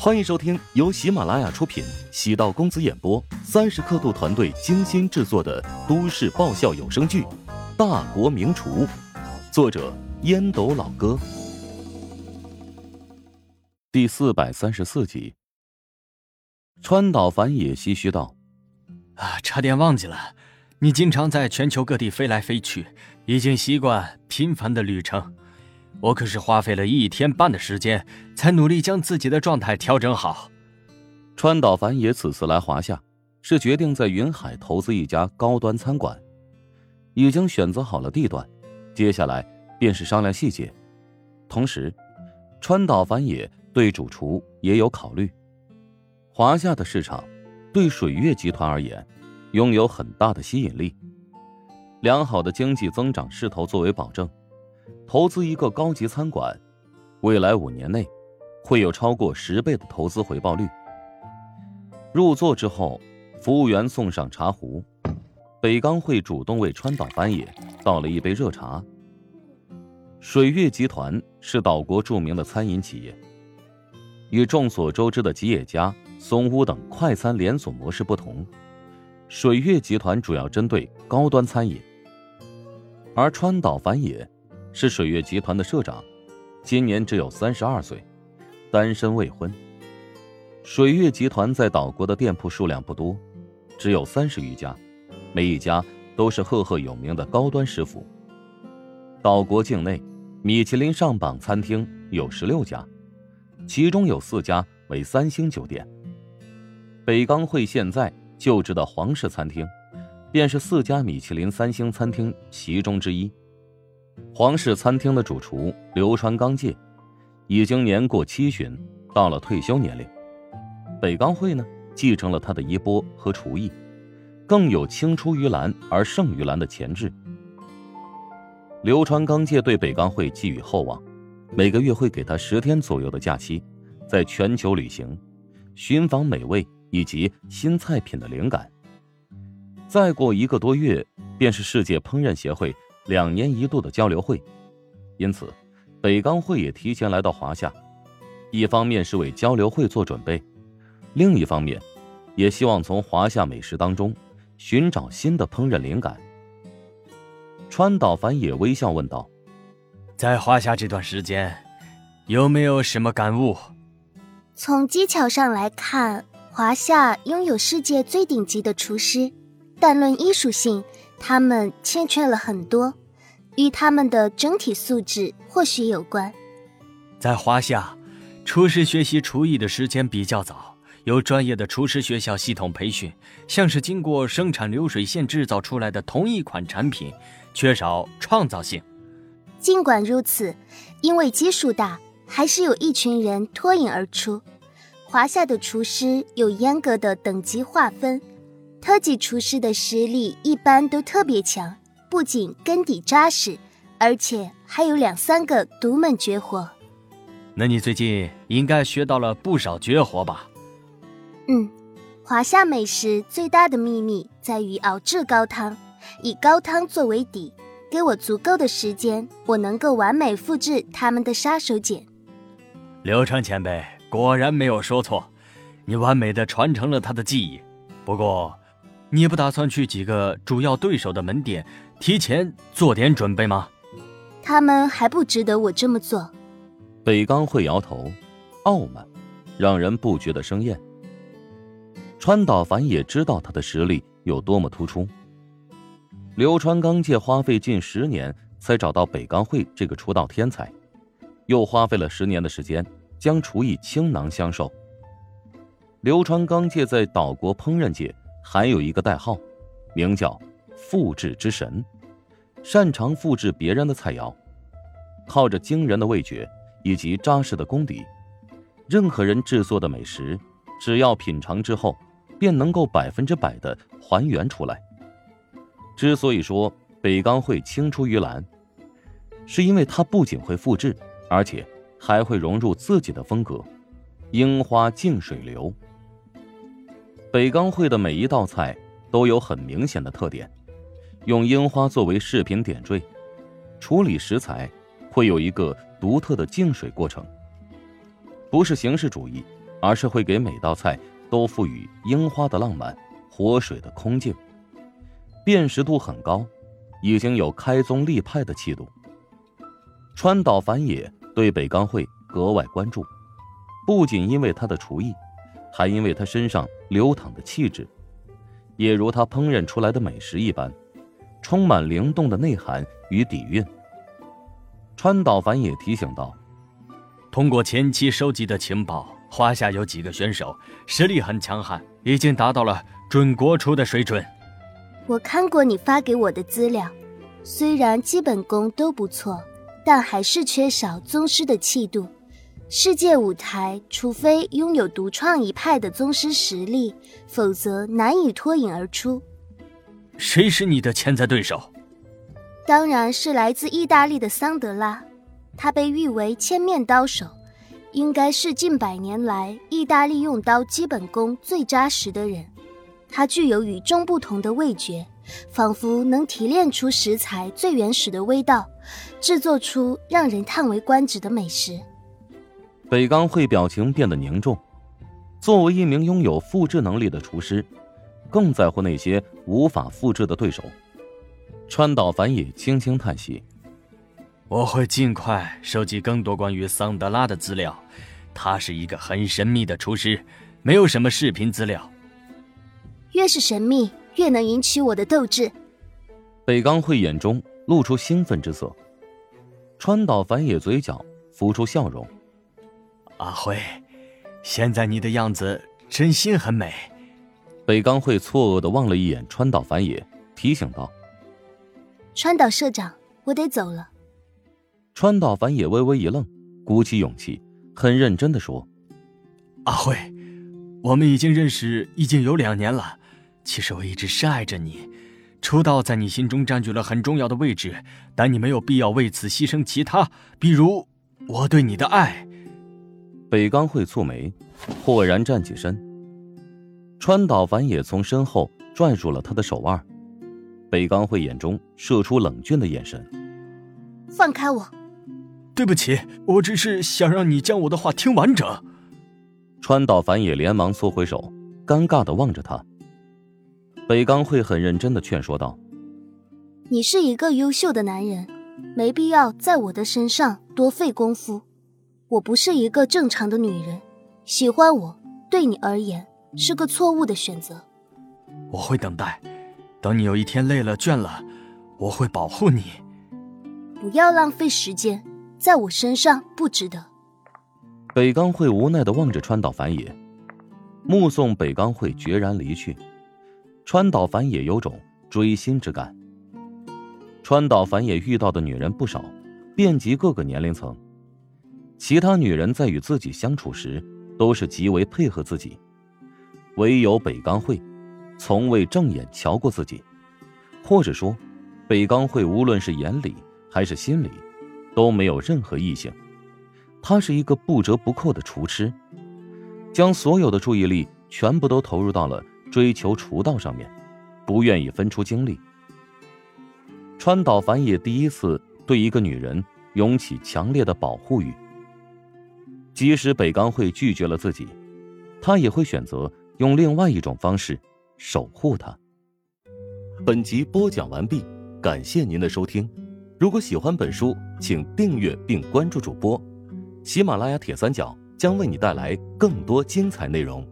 欢迎收听由喜马拉雅出品、喜道公子演播、三十刻度团队精心制作的都市爆笑有声剧《大国名厨》，作者烟斗老哥，第四百三十四集。川岛繁也唏嘘道：“啊，差点忘记了，你经常在全球各地飞来飞去，已经习惯频繁的旅程。”我可是花费了一天半的时间，才努力将自己的状态调整好。川岛繁也此次来华夏，是决定在云海投资一家高端餐馆，已经选择好了地段，接下来便是商量细节。同时，川岛繁也对主厨也有考虑。华夏的市场，对水月集团而言，拥有很大的吸引力，良好的经济增长势头作为保证。投资一个高级餐馆，未来五年内会有超过十倍的投资回报率。入座之后，服务员送上茶壶，北钢会主动为川岛繁野倒了一杯热茶。水月集团是岛国著名的餐饮企业，与众所周知的吉野家、松屋等快餐连锁模式不同，水月集团主要针对高端餐饮，而川岛繁野。是水月集团的社长，今年只有三十二岁，单身未婚。水月集团在岛国的店铺数量不多，只有三十余家，每一家都是赫赫有名的高端食府。岛国境内，米其林上榜餐厅有十六家，其中有四家为三星酒店。北钢会现在就职的皇室餐厅，便是四家米其林三星餐厅其中之一。皇室餐厅的主厨流川刚介，已经年过七旬，到了退休年龄。北钢会呢，继承了他的衣钵和厨艺，更有青出于蓝而胜于蓝的潜质。流川刚介对北钢会寄予厚望，每个月会给他十天左右的假期，在全球旅行，寻访美味以及新菜品的灵感。再过一个多月，便是世界烹饪协会。两年一度的交流会，因此，北钢会也提前来到华夏，一方面是为交流会做准备，另一方面，也希望从华夏美食当中寻找新的烹饪灵感。川岛繁也微笑问道：“在华夏这段时间，有没有什么感悟？”从技巧上来看，华夏拥有世界最顶级的厨师，但论艺术性。他们欠缺了很多，与他们的整体素质或许有关。在华夏，厨师学习厨艺的时间比较早，有专业的厨师学校系统培训，像是经过生产流水线制造出来的同一款产品，缺少创造性。尽管如此，因为基数大，还是有一群人脱颖而出。华夏的厨师有严格的等级划分。特级厨师的实力一般都特别强，不仅根底扎实，而且还有两三个独门绝活。那你最近应该学到了不少绝活吧？嗯，华夏美食最大的秘密在于熬制高汤，以高汤作为底，给我足够的时间，我能够完美复制他们的杀手锏。刘川前辈果然没有说错，你完美的传承了他的技艺。不过。你不打算去几个主要对手的门店提前做点准备吗？他们还不值得我这么做。北钢会摇头，傲慢，让人不觉得生厌。川岛繁也知道他的实力有多么突出。流川刚介花费近十年才找到北钢会这个出道天才，又花费了十年的时间将厨艺倾囊相授。流川刚介在岛国烹饪界。还有一个代号，名叫“复制之神”，擅长复制别人的菜肴，靠着惊人的味觉以及扎实的功底，任何人制作的美食，只要品尝之后，便能够百分之百的还原出来。之所以说北钢会青出于蓝，是因为它不仅会复制，而且还会融入自己的风格，樱花净水流。北钢会的每一道菜都有很明显的特点，用樱花作为饰品点缀，处理食材会有一个独特的净水过程，不是形式主义，而是会给每道菜都赋予樱花的浪漫、活水的空静，辨识度很高，已经有开宗立派的气度。川岛繁野对北冈会格外关注，不仅因为他的厨艺，还因为他身上流淌的气质，也如他烹饪出来的美食一般，充满灵动的内涵与底蕴。川岛繁也提醒道：“通过前期收集的情报，华夏有几个选手实力很强悍，已经达到了准国厨的水准。我看过你发给我的资料，虽然基本功都不错。”但还是缺少宗师的气度。世界舞台，除非拥有独创一派的宗师实力，否则难以脱颖而出。谁是你的潜在对手？当然是来自意大利的桑德拉，他被誉为千面刀手，应该是近百年来意大利用刀基本功最扎实的人。他具有与众不同的味觉。仿佛能提炼出食材最原始的味道，制作出让人叹为观止的美食。北冈会表情变得凝重。作为一名拥有复制能力的厨师，更在乎那些无法复制的对手。川岛繁野轻轻叹息：“我会尽快收集更多关于桑德拉的资料。他是一个很神秘的厨师，没有什么视频资料。越是神秘。”越能引起我的斗志。北冈会眼中露出兴奋之色，川岛繁野嘴角浮出笑容。阿辉，现在你的样子真心很美。北冈会错愕的望了一眼川岛繁野，提醒道：“川岛社长，我得走了。”川岛繁野微微一愣，鼓起勇气，很认真的说：“阿辉，我们已经认识已经有两年了。”其实我一直深爱着你，出道在你心中占据了很重要的位置，但你没有必要为此牺牲其他，比如我对你的爱。北冈会蹙眉，豁然站起身。川岛繁也从身后拽住了他的手腕，北冈会眼中射出冷峻的眼神。放开我！对不起，我只是想让你将我的话听完整。川岛繁也连忙缩回手，尴尬的望着他。北冈会很认真的劝说道：“你是一个优秀的男人，没必要在我的身上多费功夫。我不是一个正常的女人，喜欢我对你而言是个错误的选择。我会等待，等你有一天累了倦了，我会保护你。不要浪费时间在我身上，不值得。”北冈会无奈的望着川岛繁野，目送北冈会决然离去。川岛繁野有种追星之感。川岛繁野遇到的女人不少，遍及各个年龄层。其他女人在与自己相处时，都是极为配合自己，唯有北冈会，从未正眼瞧过自己，或者说，北冈会无论是眼里还是心里，都没有任何异性。他是一个不折不扣的厨师，将所有的注意力全部都投入到了。追求厨道上面，不愿意分出精力。川岛繁也第一次对一个女人涌起强烈的保护欲。即使北钢会拒绝了自己，他也会选择用另外一种方式守护他。本集播讲完毕，感谢您的收听。如果喜欢本书，请订阅并关注主播。喜马拉雅铁三角将为你带来更多精彩内容。